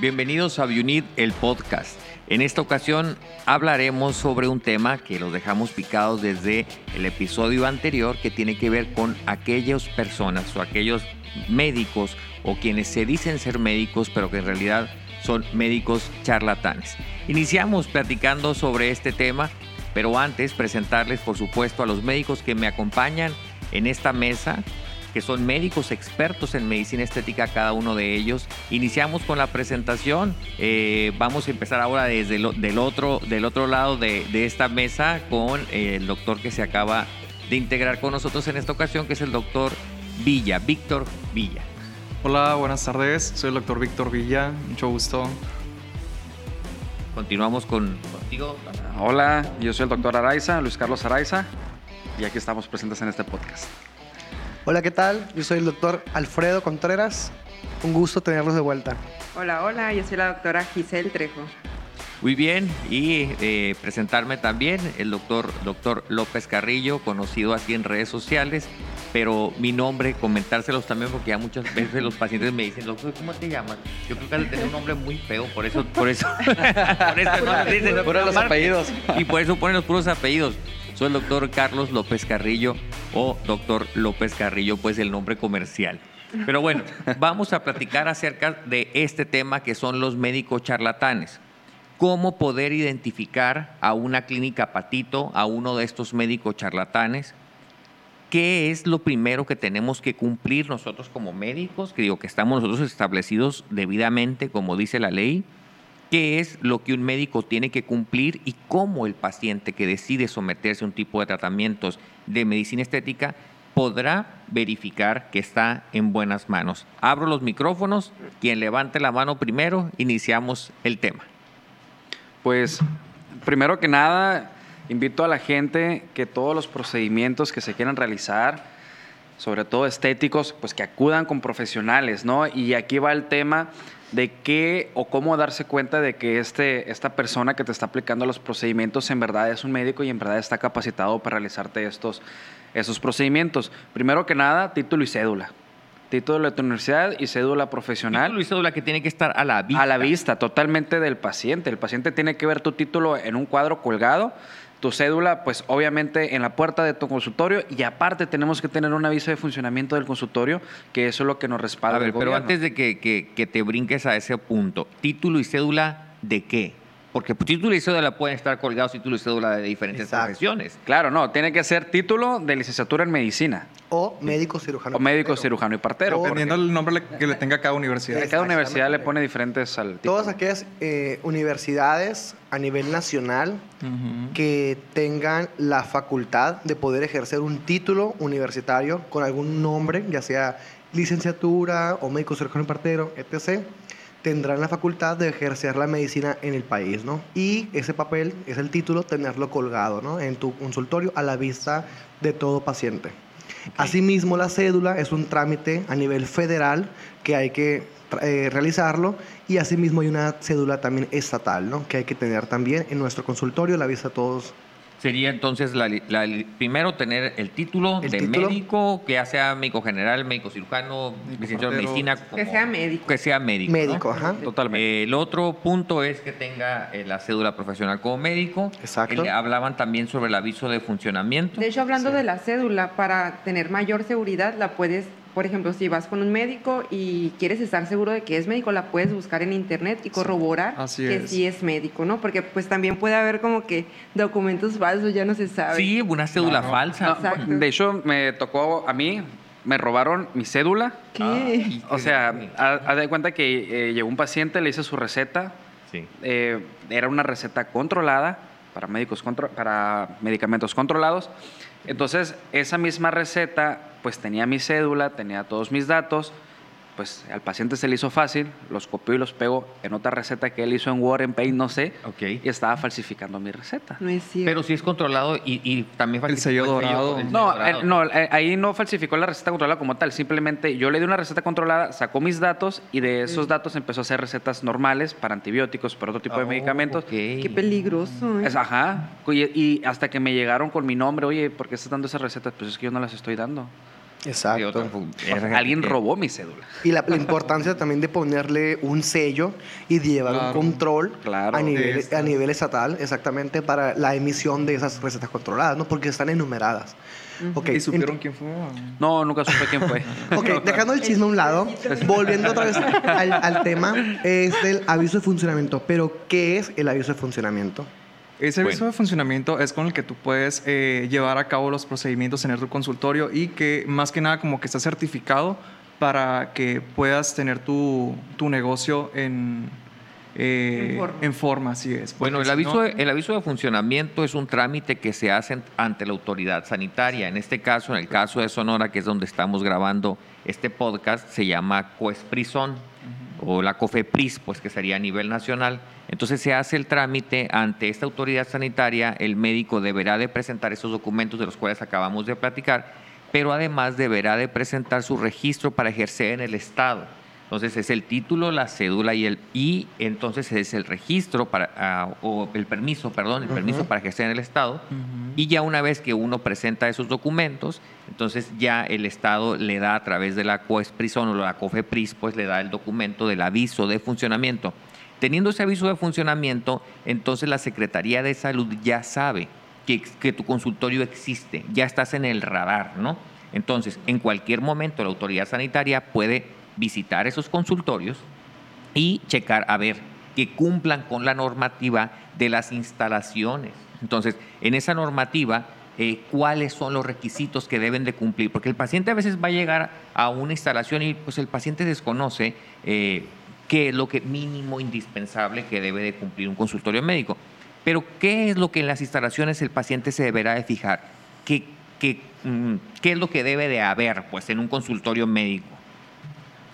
Bienvenidos a Unit, el podcast. En esta ocasión hablaremos sobre un tema que los dejamos picados desde el episodio anterior que tiene que ver con aquellas personas o aquellos médicos o quienes se dicen ser médicos pero que en realidad son médicos charlatanes. Iniciamos platicando sobre este tema, pero antes presentarles por supuesto a los médicos que me acompañan en esta mesa que son médicos expertos en medicina estética, cada uno de ellos. Iniciamos con la presentación. Eh, vamos a empezar ahora desde del, otro, del otro lado de, esta mesa con eh, el doctor que se acaba de integrar con nosotros en esta ocasión, que es el doctor Villa, Víctor Villa. Hola, buenas tardes. Soy el doctor Víctor Villa. Mucho gusto. Continuamos con, contigo. Hola, yo soy el doctor Araiza, Luis Carlos Araiza, y aquí estamos presentes en este podcast. Hola, ¿qué tal? Yo soy el doctor Alfredo Contreras. Un gusto tenerlos de vuelta. Hola, hola, yo soy la doctora Giselle Trejo. Muy bien, y eh, presentarme también el doctor, doctor López Carrillo, conocido aquí en redes sociales, pero mi nombre, comentárselos también, porque ya muchas veces los pacientes me dicen, doctor, ¿cómo te llamas? Yo creo que has de tener un nombre muy feo, por eso, por eso, por eso no dicen los apellidos. Y por eso ponen los puros apellidos. Soy el doctor Carlos López Carrillo o doctor López Carrillo, pues el nombre comercial. Pero bueno, vamos a platicar acerca de este tema que son los médicos charlatanes. Cómo poder identificar a una clínica patito, a uno de estos médicos charlatanes. ¿Qué es lo primero que tenemos que cumplir nosotros como médicos? Que digo que estamos nosotros establecidos debidamente, como dice la ley qué es lo que un médico tiene que cumplir y cómo el paciente que decide someterse a un tipo de tratamientos de medicina estética podrá verificar que está en buenas manos. Abro los micrófonos, quien levante la mano primero, iniciamos el tema. Pues, primero que nada, invito a la gente que todos los procedimientos que se quieran realizar, sobre todo estéticos, pues que acudan con profesionales, ¿no? Y aquí va el tema de qué o cómo darse cuenta de que este, esta persona que te está aplicando los procedimientos en verdad es un médico y en verdad está capacitado para realizarte estos, esos procedimientos. Primero que nada, título y cédula. Título de tu universidad y cédula profesional. Título y cédula que tiene que estar a la vista. A la vista, totalmente del paciente. El paciente tiene que ver tu título en un cuadro colgado tu cédula, pues obviamente en la puerta de tu consultorio y aparte tenemos que tener un aviso de funcionamiento del consultorio, que eso es lo que nos respalda. A ver, pero antes de que, que, te brinques a ese punto, título y cédula de qué? Porque título y cédula pueden estar colgados título y cédula de diferentes profesiones. Claro, no, tiene que ser título de licenciatura en medicina. O médico cirujano. O médico cirujano y partero. Dependiendo del nombre que le tenga cada universidad. Cada universidad le pone diferentes al título. Todas aquellas eh, universidades a nivel nacional que tengan la facultad de poder ejercer un título universitario con algún nombre, ya sea licenciatura o médico cirujano y partero, etc tendrán la facultad de ejercer la medicina en el país, ¿no? Y ese papel, es el título, tenerlo colgado, ¿no? En tu consultorio a la vista de todo paciente. Asimismo, la cédula es un trámite a nivel federal que hay que eh, realizarlo y asimismo hay una cédula también estatal, ¿no? Que hay que tener también en nuestro consultorio a la vista de todos Sería entonces la, primero tener el título de médico, que ya sea médico general, médico cirujano, licenciado en medicina. que sea médico. Que sea médico. Médico, ajá. Totalmente. el otro punto es que tenga eh, la cédula profesional como médico. Exacto. hablaban también sobre el aviso de funcionamiento. De hecho, hablando de la cédula, para tener mayor seguridad, la puedes por ejemplo, si vas con un médico y quieres estar seguro de que es médico, la puedes buscar en internet y corroborar que sí es médico, ¿no? Porque pues también puede haber como que documentos falsos, ya no se sabe. Sí, una cédula falsa. de hecho, me tocó a mí, me robaron mi cédula. ¿Qué? o sea, haz de cuenta que eh, llegó un paciente, le hice su receta. Sí. Eh, era una receta controlada para, médicos para medicamentos controlados. Entonces, esa misma receta, pues tenía mi cédula, tenía todos mis datos, pues al paciente se le hizo fácil, los copió y los pegó en otra receta que él hizo en Word, en Paint, no sé, y estaba falsificando mi receta. No es cierto. Pero sí es controlado y, también falsificó el sello dorado. no, eh, no eh, ahí no falsificó la receta controlada como tal, simplemente yo le di una receta controlada, sacó mis datos y de esos datos empezó a hacer recetas normales para antibióticos, para otro tipo de oh, medicamentos. Qué peligroso. ¿eh? ajá, y, hasta que me llegaron con mi nombre, oye, ¿por qué estás dando esas recetas? Pues es que yo no las estoy dando. Exacto. Alguien robó mi cédula. Y la, importancia también de ponerle un sello y de llevar un control a, nivel, a nivel estatal, exactamente, para la emisión de esas recetas controladas, ¿no? Porque están enumeradas. ¿Y supieron quién fue? No, nunca supe quién fue. ok, dejando el chisme a un lado, volviendo otra vez al, tema, es el aviso de funcionamiento. Pero, ¿qué es el aviso de funcionamiento? Ese aviso de funcionamiento es con el que tú puedes eh, llevar a cabo los procedimientos en tu consultorio y que más que nada como que está certificado para que puedas tener tu, tu negocio en, eh, en, forma. así es. Bueno, el aviso, de, el aviso de funcionamiento es un trámite que se hace ante la autoridad sanitaria. En este caso, en el caso de Sonora, que es donde estamos grabando este podcast, se llama COESPRISON o la COFEPRIS, pues que sería a nivel nacional. Entonces se hace el trámite ante esta autoridad sanitaria, el médico deberá de presentar esos documentos de los cuales acabamos de platicar, pero además deberá de presentar su registro para ejercer en el Estado. Entonces es el título, la cédula y el y entonces es el registro para ah, o el permiso, perdón, el permiso para ejercer en el estado y ya una vez que uno presenta esos documentos, entonces ya el estado le da a través de la COESPRISON o la COFEPRIS pues le da el documento del aviso de funcionamiento. Teniendo ese aviso de funcionamiento, entonces la Secretaría de Salud ya sabe que, tu consultorio existe, ya estás en el radar, ¿no? Entonces, en cualquier momento la autoridad sanitaria puede visitar esos consultorios y checar a ver que cumplan con la normativa de las instalaciones. Entonces, en esa normativa, eh, cuáles son los requisitos que deben de cumplir, porque el paciente a veces va a llegar a una instalación y pues el paciente desconoce eh, qué es lo que mínimo indispensable que debe de cumplir un consultorio médico. Pero ¿qué es lo que en las instalaciones el paciente se deberá de fijar? ¿Qué, qué, mm, qué es lo que debe de haber pues, en un consultorio médico?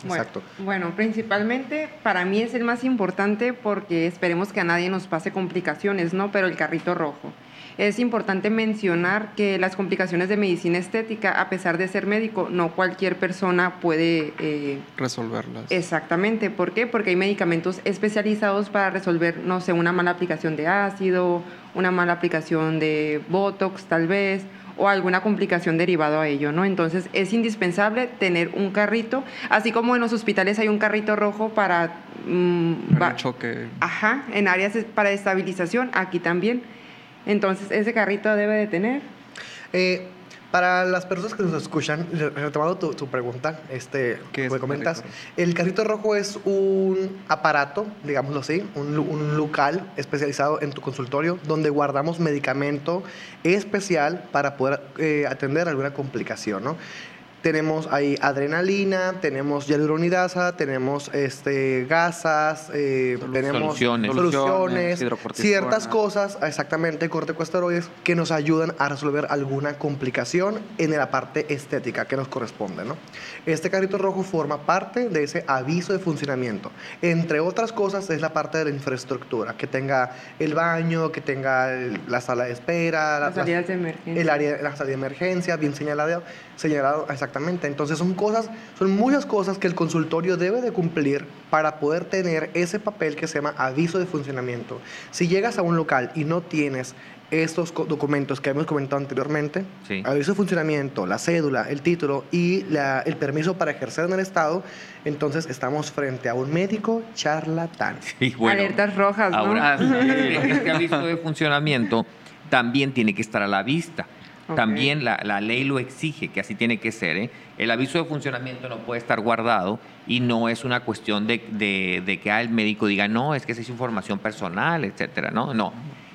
Exacto. Bueno, principalmente para mí es el más importante porque esperemos que a nadie nos pase complicaciones, ¿no? Pero el carrito rojo. Es importante mencionar que las complicaciones de medicina estética, a pesar de ser médico, no cualquier persona puede eh, resolverlas. Exactamente. ¿Por qué? Porque hay medicamentos especializados para resolver, no sé, una mala aplicación de ácido, una mala aplicación de Botox, tal vez, o alguna complicación derivado a ello, ¿no? Entonces es indispensable tener un carrito, así como en los hospitales hay un carrito rojo para... Mm, choque. Ajá, en áreas para estabilización, aquí también. Entonces ese carrito debe de tener. Eh, para las personas que nos escuchan, retomando tu, tu pregunta, este, que me comentas, el carrito rojo es un aparato, digámoslo así, un, un, local especializado en tu consultorio donde guardamos medicamento especial para poder eh, atender alguna complicación, ¿no? Tenemos ahí adrenalina, tenemos hialuronidasa, tenemos este, gasas, eh, tenemos soluciones, ciertas cosas, exactamente, corticosteroides, que nos ayudan a resolver alguna complicación en la parte estética que nos corresponde. ¿no? Este carrito rojo forma parte de ese aviso de funcionamiento. Entre otras cosas, es la parte de la infraestructura, que tenga el baño, que tenga la sala de espera, las salidas de emergencia. El área, la salida de emergencia, bien señalado, señalado exactamente Exactamente. Entonces son cosas, son muchas cosas que el consultorio debe de cumplir para poder tener ese papel que se llama aviso de funcionamiento. Si llegas a un local y no tienes estos documentos que hemos comentado anteriormente, aviso de funcionamiento, la cédula, el título y el permiso para ejercer en el Estado, entonces estamos frente a un médico charlatán. Alertas rojas, ¿no? Ahora, este aviso de funcionamiento también tiene que estar a la vista. También la, la, ley lo exige, que así tiene que ser. ¿eh? El aviso de funcionamiento no puede estar guardado y no es una cuestión de, de, que ah, el médico diga, no, es que esa es información personal, etcétera. No, no.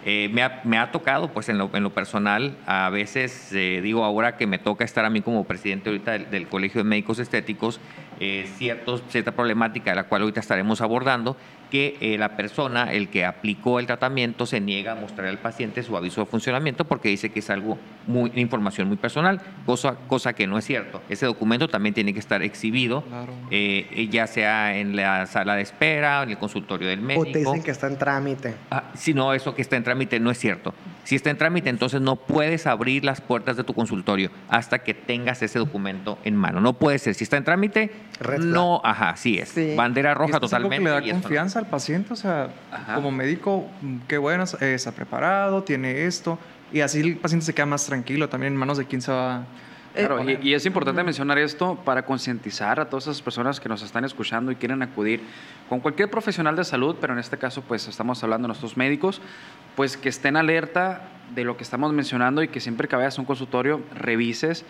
Eh, me, ha, me, ha, tocado, pues en lo, en lo personal, a veces, eh, digo, ahora que me toca estar a mí como presidente ahorita del, Colegio de Médicos Estéticos, eh, ciertos, cierta problemática de la cual ahorita estaremos abordando, que eh, la persona, el que aplicó el tratamiento, se niega a mostrar al paciente su aviso de funcionamiento porque dice que es algo muy, información muy personal, cosa, cosa que no es cierto. Ese documento también tiene que estar exhibido, eh, ya sea en la sala de espera, en el consultorio del médico. O te dicen que está en trámite. Ah, si no, eso que está en trámite no es cierto. Si está en trámite, entonces no puedes abrir las puertas de tu consultorio hasta que tengas ese documento en mano. No puede ser. Si está en trámite, no, ajá, sí es. Bandera roja totalmente. le da confianza al paciente, o sea, como médico, mm, qué bueno, está preparado, tiene esto, y así el paciente se queda más tranquilo también en manos de quién se va Claro, y, es importante mencionar esto para concientizar a todas esas personas que nos están escuchando y quieren acudir con cualquier profesional de salud, pero en este caso pues estamos hablando de nuestros médicos, pues que estén alerta de lo que estamos mencionando y que siempre que vayas a un consultorio revises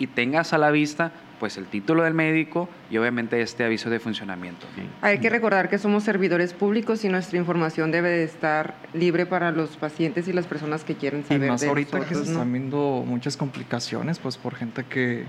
y tengas a la vista pues el título del médico y obviamente este aviso de funcionamiento. Hay que recordar que somos servidores públicos y nuestra información debe de estar libre para los pacientes y las personas que quieren saber. Y más ahorita que se están viendo muchas complicaciones, pues por gente que,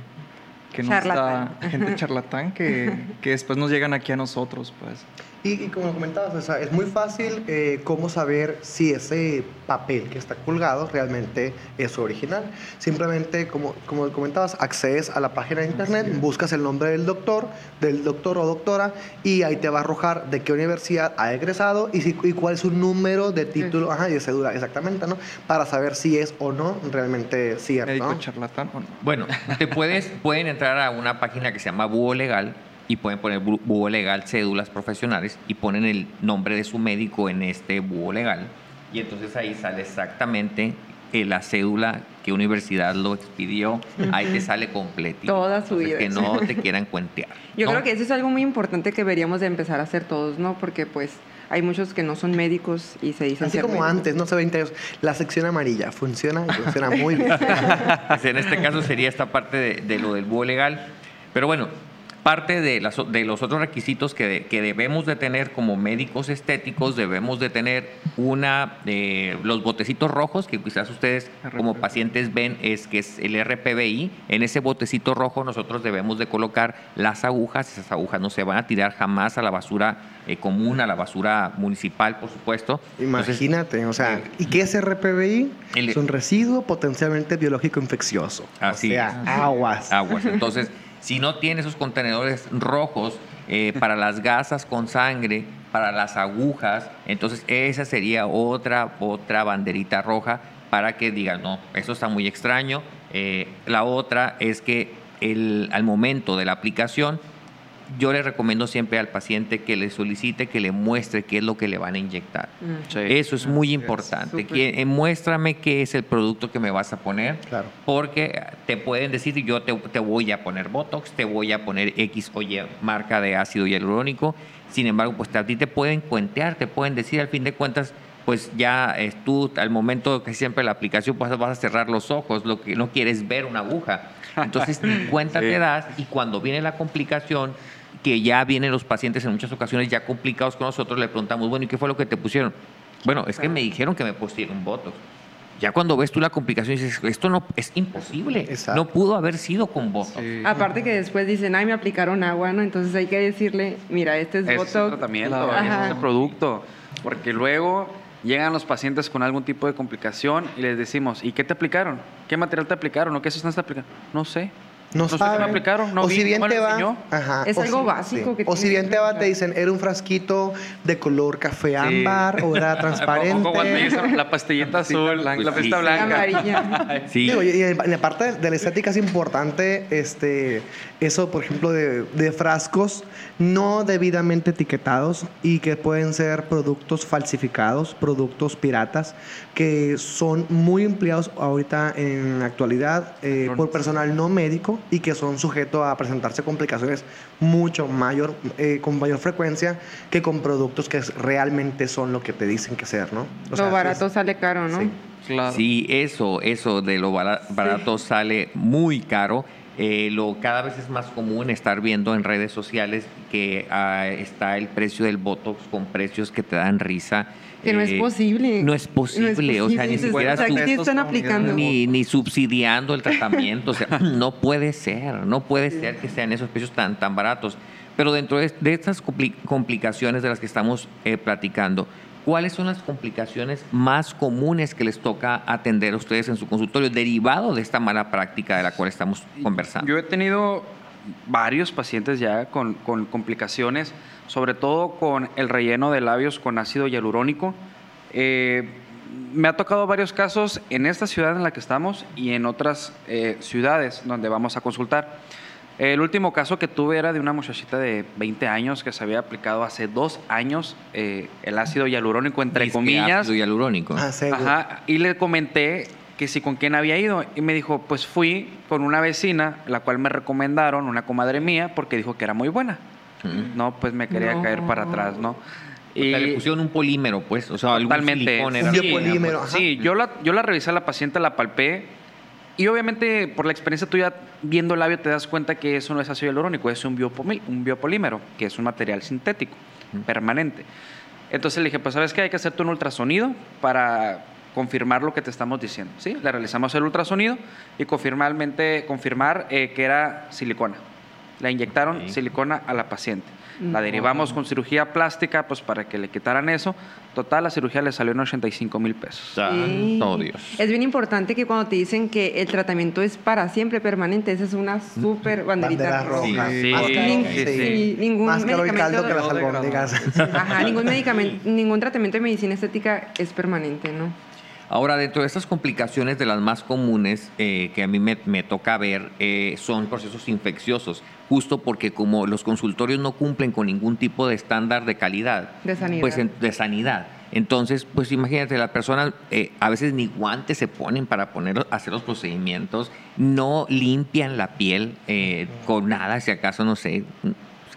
que no está, gente charlatán que, que después nos llegan aquí a nosotros, pues. Y, como comentabas, es muy fácil eh, cómo saber si ese papel que está colgado realmente es original. Simplemente, como, como comentabas, accedes a la página de internet, buscas el nombre del doctor, del doctor o doctora, y ahí te va a arrojar de qué universidad ha egresado y, si, y cuál es su número de título ajá, y de cédula, exactamente, ¿no? Para saber si es o no realmente cierto. ¿Médico charlatán o no? Bueno, te puedes, pueden entrar a una página que se llama Búho Legal y pueden poner búho legal cédulas profesionales y ponen el nombre de su médico en este búho legal y entonces ahí sale exactamente la cédula qué universidad lo expidió, ahí te sale completo. Toda su vida. Que no te quieran cuentear. Yo creo que eso es algo muy importante que deberíamos de empezar a hacer todos, ¿no? Porque pues hay muchos que no son médicos y se dicen Así como antes, no sé, 20 años, la sección amarilla funciona y funciona muy bien. Pues en este caso sería esta parte de, de lo del búho legal. Pero bueno, parte de, de los otros requisitos que, debemos de tener como médicos estéticos, debemos de tener una, eh, los botecitos rojos, que quizás ustedes como pacientes ven, es que es el RPBI. En ese botecito rojo nosotros debemos de colocar las agujas, esas agujas no se van a tirar jamás a la basura eh, común, a la basura municipal, por supuesto. Imagínate, o sea, ¿y qué es RPBI? es un residuo potencialmente biológico infeccioso. Así o sea, aguas. Aguas. Entonces, si no tiene esos contenedores rojos eh, para las gasas con sangre, para las agujas, entonces esa sería otra, otra banderita roja para que digan, no, eso está muy extraño. Eh, la otra es que el, al momento de la aplicación yo le recomiendo siempre al paciente que le solicite que le muestre qué es lo que le van a inyectar. Mm. Eso es muy importante. Que, eh, muéstrame qué es el producto que me vas a poner. Claro. Porque te pueden decir, yo te, voy a poner Botox, te voy a poner X o Y marca de ácido hialurónico. Sin embargo, pues a ti te pueden cuentear, te pueden decir al fin de cuentas, pues ya es tú al momento que siempre la aplicación pues vas a cerrar los ojos, lo que no quieres ver una aguja. Entonces ni cuenta te das y cuando viene la complicación que ya vienen los pacientes en muchas ocasiones ya complicados con nosotros, le preguntamos, bueno, ¿y qué fue lo que te pusieron? Bueno, es que me dijeron que me pusieron Botox. Ya cuando ves tú la complicación dices, esto no es imposible, no pudo haber sido con Botox. Aparte que después dicen, ay, me aplicaron agua, ¿no? Entonces hay que decirle, mira, este es, Botox. Es tratamiento, es producto. Porque luego llegan los pacientes con algún tipo de complicación y les decimos, ¿y qué te aplicaron? ¿Qué material te aplicaron? ¿O qué sustancia te aplicaron? No sé. No, no me aplicaron, no o si bien te va, es algo básico que O si bien te va, te dicen, era un frasquito de color café ámbar o era transparente. O la pastillita azul, la pastilla blanca. sí. y en la parte de la estética es importante este, eso, por ejemplo, de, de frascos no debidamente etiquetados y que pueden ser productos falsificados, productos piratas, que son muy empleados ahorita en la actualidad eh, por personal no médico y que son sujetos a presentarse complicaciones mucho mayor, eh, con mayor frecuencia que con productos que realmente son lo que te dicen que ser, ¿no? lo barato sale caro, ¿no? Sí. Claro. sí, eso, eso de lo barato sale muy caro. Eh, lo cada vez es más común estar viendo en redes sociales que ah, está el precio del Botox con precios que te dan risa. Que no es posible. No es posible, o sea, ni siquiera están aplicando. Ni, ni, subsidiando el tratamiento, o sea, no puede ser, no puede ser que sean esos precios tan, tan baratos. Pero dentro de, estas complicaciones de las que estamos eh, platicando, ¿cuáles son las complicaciones más comunes que les toca atender a ustedes en su consultorio derivado de esta mala práctica de la cual estamos conversando? Yo he tenido varios pacientes ya con, con complicaciones sobre todo con el relleno de labios con ácido hialurónico. Eh, me ha tocado varios casos en esta ciudad en la que estamos y en otras eh, ciudades donde vamos a consultar. El último caso que tuve era de una muchachita de 20 años que se había aplicado hace dos años eh, el ácido hialurónico, entre comillas. Ácido hialurónico. Ah, Ajá, y le comenté que si con quién había ido. Y me dijo, pues fui con una vecina, la cual me recomendaron, una comadre mía, porque dijo que era muy buena. No, pues me quería caer para atrás, ¿no? Y le pusieron un polímero, pues, o sea, totalmente. Un biopolímero. Sí, yo la, yo la revisé a la paciente, la palpé, y obviamente por la experiencia tuya viendo el labio te das cuenta que eso no es ácido hialurónico, es un, un biopolímero, que es un material sintético, permanente. Entonces le dije, pues sabes que hay que hacerte un ultrasonido para confirmar lo que te estamos diciendo. ¿sí? Le realizamos el ultrasonido y confirmalmente, confirmar eh, que era silicona. Le inyectaron silicona a la paciente. La derivamos con cirugía plástica pues para que le quitaran eso. Total, la cirugía le salió en 85 mil pesos. Oh, Dios. Es bien importante que cuando te dicen que el tratamiento es para siempre permanente, esa es una súper banderita roja. Sí, sí, ningún Más medicamento, que las albóndigas. Ajá, ningún, medicamento, ningún tratamiento de medicina estética es permanente, ¿no? Ahora, dentro de estas complicaciones de las más comunes eh, que a mí me, toca ver eh, son procesos infecciosos, justo porque como los consultorios no cumplen con ningún tipo de estándar de calidad, de sanidad. pues de sanidad. Entonces, pues imagínate, las personas eh, a veces ni guantes se ponen para poner, hacer los procedimientos, no limpian la piel con nada, si acaso, no sé,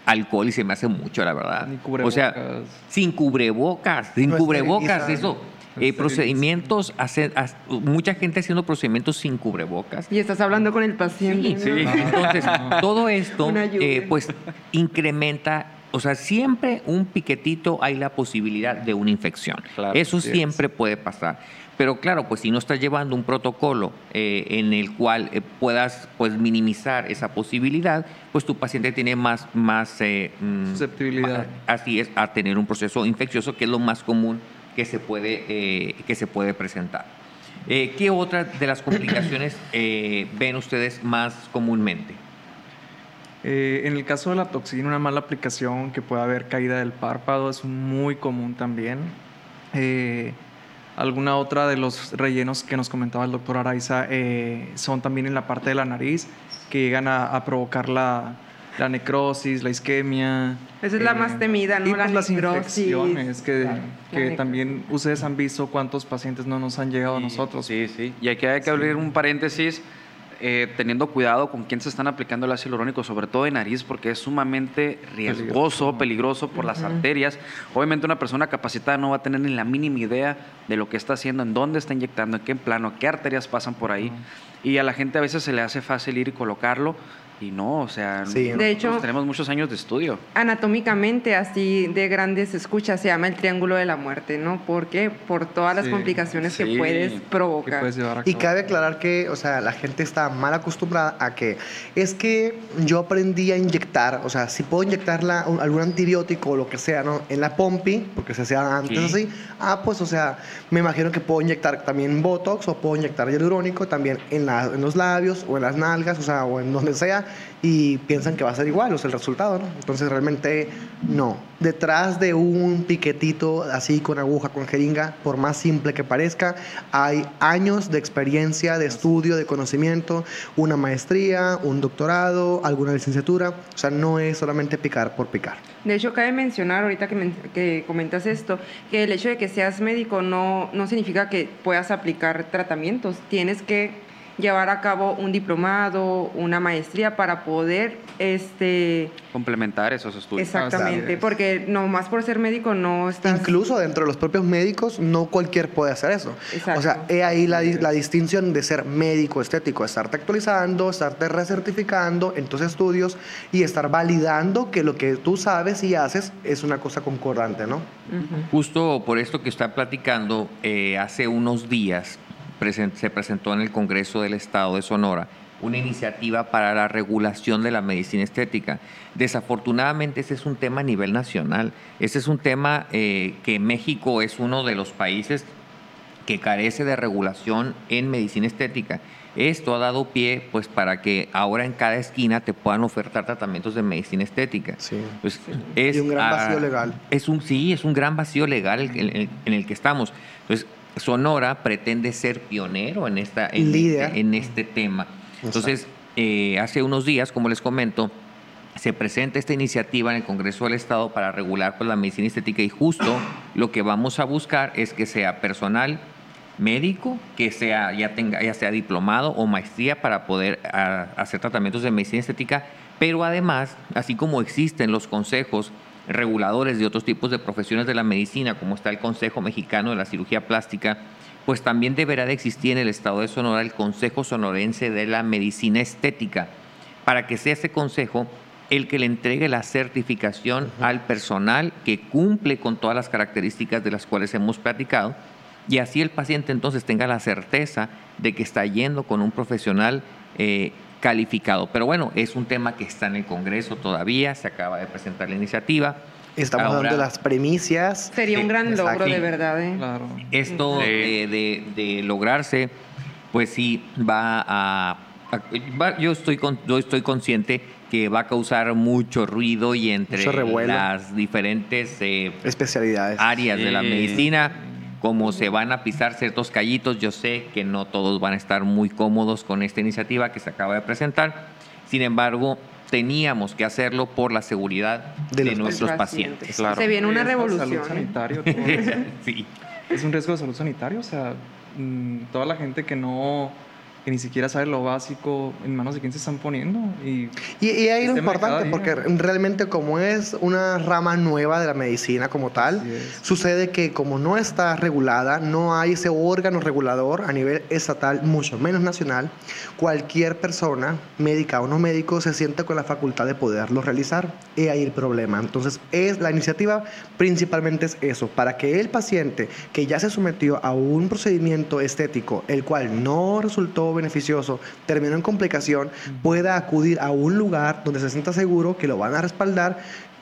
alcohol y se me hace mucho, la verdad. O sea, sin cubrebocas, sin cubrebocas, eso eh, procedimientos, hace, mucha gente haciendo procedimientos sin cubrebocas. Y estás hablando con el paciente. Sí, Entonces, todo esto eh, pues incrementa o sea, siempre un piquetito hay la posibilidad de una infección. Eso siempre puede pasar. Pero claro, pues si no estás llevando un protocolo eh, en el cual puedas pues minimizar esa posibilidad, pues tu paciente tiene más, más mm, susceptibilidad. así es, a tener un proceso infeccioso, que es lo más común que se puede, eh, que se puede presentar. Eh, ¿Qué otras de las complicaciones eh, ven ustedes más comúnmente? en el caso de la toxina, una mala aplicación que puede haber caída del párpado es muy común también. alguna otra de los rellenos que nos comentaba el doctor Araiza son también en la parte de la nariz que llegan a provocar la, la necrosis, la isquemia. Esa es la más eh, temida, ¿no? Y la pues, las infecciones que, que también ustedes han visto cuántos pacientes no nos han llegado a nosotros. Sí, sí. Y hay que, hay que abrir un paréntesis. Eh, teniendo cuidado con quién se están aplicando el ácido hialurónico, sobre todo de nariz, porque es sumamente riesgoso, peligroso, por las arterias. Obviamente una persona capacitada no va a tener ni la mínima idea de lo que está haciendo, en dónde está inyectando, en qué plano, qué arterias pasan por ahí. Y a la gente a veces se le hace fácil ir y colocarlo y no, o sea, de hecho, tenemos muchos años de estudio. Anatómicamente, así de grandes escuchas, se llama el triángulo de la muerte, ¿no? Porque por todas las complicaciones que puedes provocar. y cabe aclarar que, o sea, la gente está mal acostumbrada a que es que yo aprendí a inyectar, o sea, si puedo inyectar algún antibiótico o lo que sea, ¿no? En la pompi, porque se hacía antes así, ah, pues, o sea, me imagino que puedo inyectar también Botox o puedo inyectar hialurónico también en, en los labios o en las nalgas, o sea, o en donde sea y piensan que va a ser igual, o sea, el resultado, ¿no? Entonces realmente no. Detrás de un piquetito así con aguja, con jeringa, por más simple que parezca, hay años de experiencia, de estudio, de conocimiento, una maestría, un doctorado, alguna licenciatura, o sea, no es solamente picar por picar. De hecho, cabe mencionar ahorita que, que comentas esto, que el hecho de que seas médico no, no significa que puedas aplicar tratamientos, tienes que llevar a cabo un diplomado, una maestría para poder este complementar esos estudios. Exactamente, porque no más por ser médico no estás incluso dentro de los propios médicos no cualquier puede hacer eso. O sea, he ahí la, la, distinción de ser médico estético, estarte actualizando, estarte recertificando en tus estudios y estar validando que lo que tú sabes y haces es una cosa concordante, ¿no? Justo por esto que está platicando, eh, hace unos días se presentó en el Congreso del Estado de Sonora una iniciativa para la regulación de la medicina estética. Desafortunadamente ese es un tema a nivel nacional. Ese es un tema eh, que México es uno de los países que carece de regulación en medicina estética. Esto ha dado pie pues para que ahora en cada esquina te puedan ofertar tratamientos de medicina estética. Sí. Pues, es, y un gran vacío legal. Es un, sí, es un gran vacío legal en, en el que estamos. Entonces, Sonora pretende ser pionero en, esta, en, este, en este tema. Entonces, eh, hace unos días, como les comento, se presenta esta iniciativa en el Congreso del Estado para regular pues, la medicina estética y justo lo que vamos a buscar es que sea personal médico que sea, ya, tenga, ya sea diplomado o maestría para poder ah, hacer tratamientos de medicina estética, pero además, así como existen los consejos reguladores de otros tipos de profesiones de la medicina, como está el Consejo Mexicano de la Cirugía Plástica, pues también deberá de existir en el estado de Sonora el Consejo Sonorense de la Medicina Estética, para que sea ese consejo el que le entregue la certificación al personal que cumple con todas las características de las cuales hemos platicado y así el paciente entonces tenga la certeza de que está yendo con un profesional eh, calificado. Pero bueno, es un tema que está en el Congreso todavía, se acaba de presentar la iniciativa. Estamos dando las premisas. Sería un gran logro, de verdad. ¿eh? Esto de, lograrse, pues sí, va a... yo, estoy yo estoy consciente que va a causar mucho ruido y entre las diferentes eh, especialidades áreas de la medicina como se van a pisar ciertos callitos, yo sé que no todos van a estar muy cómodos con esta iniciativa que se acaba de presentar. Sin embargo, teníamos que hacerlo por la seguridad de, nuestros pacientes. Se viene una revolución. sí. Es un riesgo de salud sanitario, o sea, mm, toda la gente que no que ni siquiera sabe lo básico en manos de quién se están poniendo. Y, y, ahí lo importante, porque realmente como es una rama nueva de la medicina como tal, sucede que como no está regulada, no hay ese órgano regulador a nivel estatal, mucho menos nacional, cualquier persona, médica o no médico, se siente con la facultad de poderlo realizar. Y ahí el problema. Entonces, es la iniciativa principalmente es eso, para que el paciente que ya se sometió a un procedimiento estético, el cual no resultó beneficioso terminó en complicación, pueda acudir a un lugar donde se sienta seguro que lo van a respaldar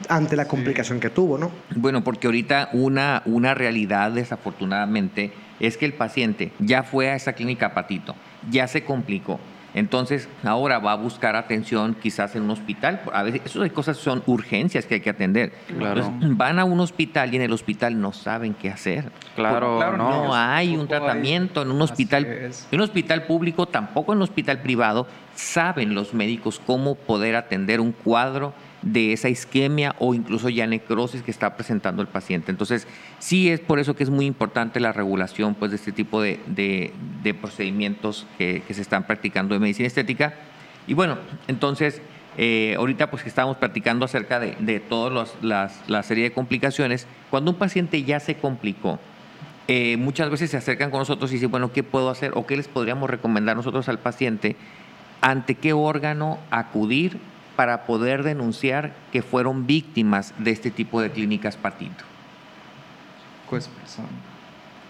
ante la complicación que tuvo, ¿no? Bueno, porque ahorita una, una realidad, desafortunadamente, es que el paciente ya fue a esa clínica Patito, ya se complicó, entonces, ahora va a buscar atención quizás en un hospital. A veces, esas cosas son urgencias que hay que atender. Claro. van a un hospital y en el hospital no saben qué hacer. Claro, claro no. hay un tratamiento en un hospital. En un hospital público, tampoco en un hospital privado, saben los médicos cómo poder atender un cuadro de esa isquemia o incluso ya necrosis que está presentando el paciente. Entonces, sí es por eso que es muy importante la regulación pues, de este tipo de, de, procedimientos que, se están practicando en medicina estética. Y bueno, entonces, eh, ahorita pues que estamos practicando acerca de, de toda la serie de complicaciones, cuando un paciente ya se complicó, eh, muchas veces se acercan con nosotros y dicen, bueno, ¿qué puedo hacer o qué les podríamos recomendar nosotros al paciente? ¿Ante qué órgano acudir para poder denunciar que fueron víctimas de este tipo de clínicas patito? Cuesprizón.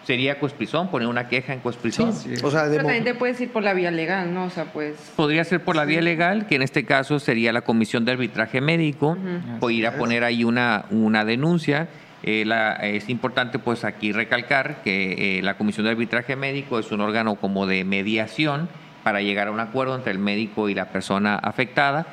Sería Cuesprizón, poner una queja en Cuesprizón. o sea, Pero también te puedes ir por la vía legal, ¿no? O sea, pues... Podría ser por la vía legal, que en este caso sería la Comisión de Arbitraje Médico, o ir a poner ahí una, una denuncia. Eh, es importante pues aquí recalcar que eh, la Comisión de Arbitraje Médico es un órgano como de mediación para llegar a un acuerdo entre el médico y la persona afectada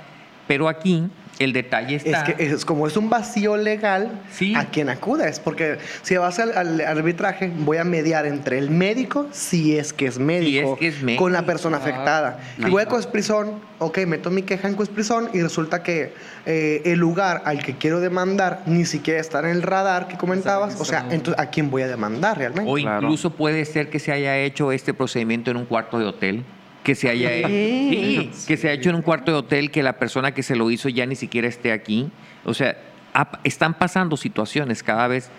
pero aquí el detalle está... Es que es, como es un vacío legal, ¿a quien acudes? Porque si vas al, arbitraje, voy a mediar entre el médico, si es que es médico, con la persona afectada. Y voy a Cuesprizón, ok, meto mi queja en Cuesprizón y resulta que eh, el lugar al que quiero demandar ni siquiera está en el radar que comentabas. O sea, entonces, ¿a quién voy a demandar realmente? O incluso puede ser que se haya hecho este procedimiento en un cuarto de hotel que se haya que se ha hecho en un cuarto de hotel que la persona que se lo hizo ya ni siquiera esté aquí. O sea, están pasando situaciones cada vez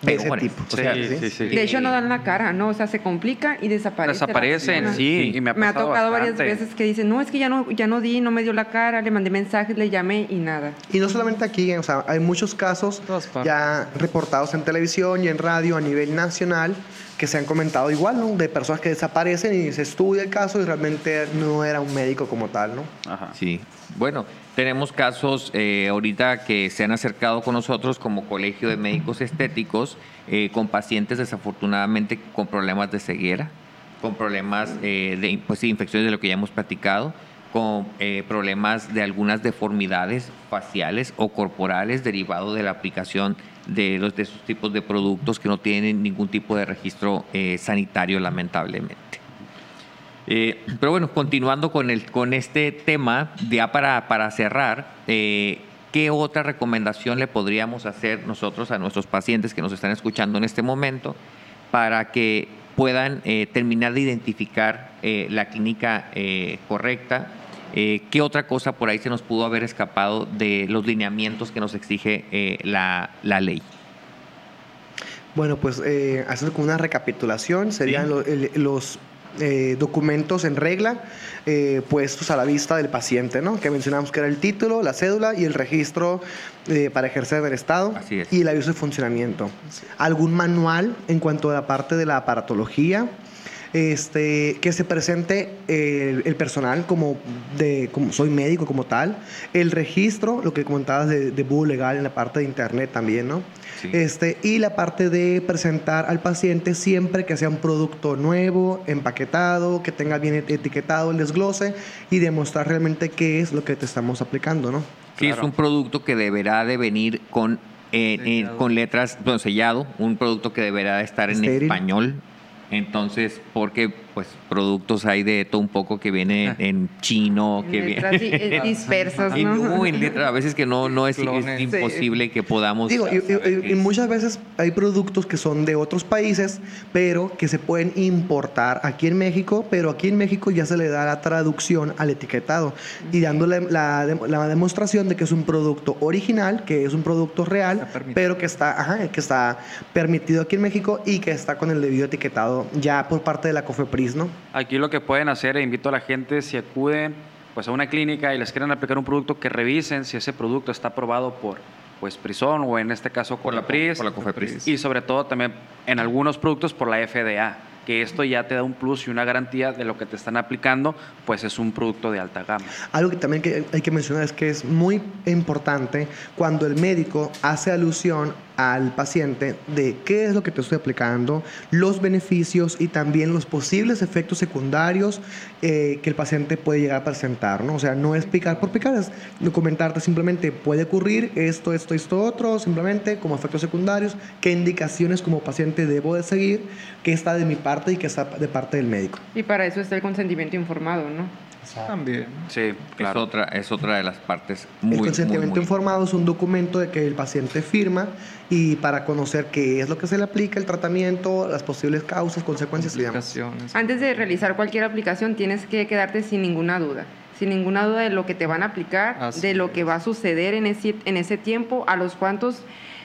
peores. de hecho, no dan la cara, ¿no? O sea, se complica y desaparece. Desaparecen, sí. Y me ha, tocado varias veces que dicen, no, es que ya no, ya no di, no me dio la cara, le mandé mensajes, le llamé y nada. Y no solamente aquí, o sea, hay muchos casos ya reportados en televisión y en radio a nivel nacional que se han comentado igual, ¿no? De personas que desaparecen y se estudia el caso y realmente no era un médico como tal, ¿no? Ajá. Sí. Bueno, tenemos casos eh, ahorita que se han acercado con nosotros como Colegio de Médicos Estéticos eh, con pacientes desafortunadamente con problemas de ceguera, con problemas eh, de pues, infecciones de lo que ya hemos platicado, con problemas de algunas deformidades faciales o corporales derivado de la aplicación de, los, de esos tipos de productos que no tienen ningún tipo de registro eh, sanitario, lamentablemente. Eh, pero bueno, continuando con, el, con este tema, ya para, para cerrar, eh, ¿qué otra recomendación le podríamos hacer nosotros a nuestros pacientes que nos están escuchando en este momento para que puedan terminar de identificar la clínica correcta. ¿Qué otra cosa por ahí se nos pudo haber escapado de los lineamientos que nos exige la, la ley? Bueno, pues eh, hacer como una recapitulación, serían los eh, documentos en regla eh, puestos a la vista del paciente, ¿no? Que mencionamos que era el título, la cédula y el registro eh, para ejercer el Estado y el aviso de funcionamiento. Algún manual en cuanto a la parte de la aparatología, este, que se presente el, personal como, de, como soy médico como tal, el registro, lo que comentabas de, de búho legal en la parte de internet también, ¿no? Este, y la parte de presentar al paciente siempre que sea un producto nuevo, empaquetado, que tenga bien etiquetado el desglose y demostrar realmente qué es lo que te estamos aplicando, ¿no? Sí, es un producto que deberá de venir con eh, eh, con letras, bueno, sellado, un producto que deberá de estar en español. Entonces, porque pues productos hay de todo un poco que viene en chino, que viene dispersas, ¿no? en letras a veces que no, no es, imposible que podamos. Digo, y, muchas veces hay productos que son de otros países, pero que se pueden importar aquí en México, pero aquí en México ya se le da la traducción al etiquetado. Y dándole la, la demostración de que es un producto original, que es un producto real, pero que está, ajá, que está permitido aquí en México y que está con el debido etiquetado ya por parte de la COFEPRIS Aquí lo que pueden hacer, e invito a la gente, si acuden pues, a una clínica y les quieren aplicar un producto, que revisen si ese producto está aprobado por pues Prison o en este caso por, la, PRIS, por la COFEPRIS. Y sobre todo también en algunos productos por la FDA que esto ya te da un plus y una garantía de lo que te están aplicando, pues es un producto de alta gama. Algo que también hay que mencionar es que es muy importante cuando el médico hace alusión al paciente de qué es lo que te estoy aplicando, los beneficios y también los posibles efectos secundarios eh, que el paciente puede llegar a presentar, ¿no? O sea, no es picar por picar, es comentarte simplemente puede ocurrir esto, esto, esto, otro, simplemente como efectos secundarios, qué indicaciones como paciente debo de seguir, qué está de mi parte y qué está de parte del médico. Y para eso está el consentimiento informado, ¿no? También. Sí, Es, otra, es otra de las partes muy El consentimiento informado es un documento de que el paciente firma y para conocer qué es lo que se le aplica, el tratamiento, las posibles causas, consecuencias y demás. Antes de realizar cualquier aplicación tienes que quedarte sin ninguna duda sin ninguna duda de lo que te van a aplicar, de lo que va a suceder en ese, en ese tiempo, a los cuantos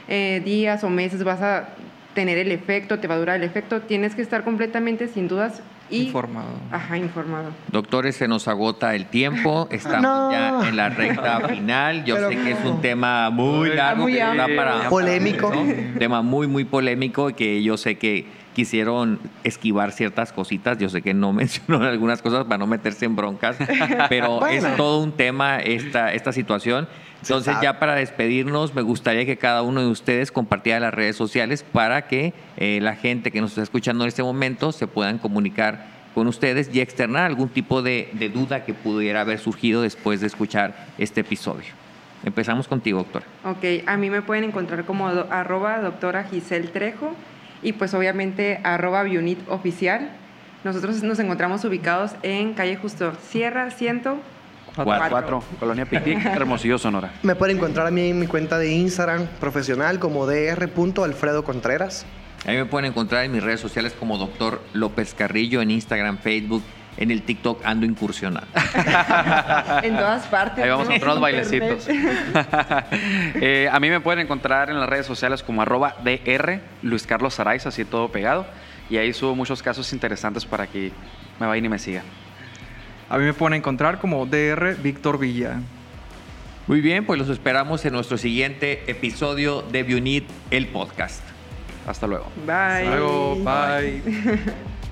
eh, días o meses vas a tener el efecto, te va a durar el efecto, tienes que estar completamente sin dudas informado. Ajá, informado. Doctores, se nos agota el tiempo. Estamos ya en la recta final. Yo sé que es un tema muy largo, muy para, polémico. Un tema muy, muy polémico y que yo sé que quisieron esquivar ciertas cositas. Yo sé que no mencionó algunas cosas para no meterse en broncas, pero es todo un tema esta, esta situación. Entonces, ya para despedirnos, me gustaría que cada uno de ustedes compartiera las redes sociales para que eh, la gente que nos está escuchando en este momento se puedan comunicar con ustedes y externar algún tipo de, duda que pudiera haber surgido después de escuchar este episodio. Empezamos contigo, doctora. Ok, a mí me pueden encontrar como arroba doctora Giselle Trejo y pues obviamente arroba Bionit Oficial. Nosotros nos encontramos ubicados en calle Justo Sierra 100 4, Colonia Pitic, Hermosillo, Sonora. Me pueden encontrar a mí en mi cuenta de Instagram profesional como dr.alfredo Contreras. Ahí me pueden encontrar en mis redes sociales como Doctor López Carrillo en Instagram, Facebook, en el TikTok ando incursionando. en todas partes. Ahí vamos a otros bailecitos. Eh, a mí me pueden encontrar en las redes sociales como arroba DR, Luis Carlos Araiza, así todo pegado. Y ahí subo muchos casos interesantes para que me vayan y me sigan. A mí me pueden encontrar como DR Víctor Villa. Muy bien, pues los esperamos en nuestro siguiente episodio de Bionit, el podcast. Hasta luego. Bye. Hasta luego. Bye.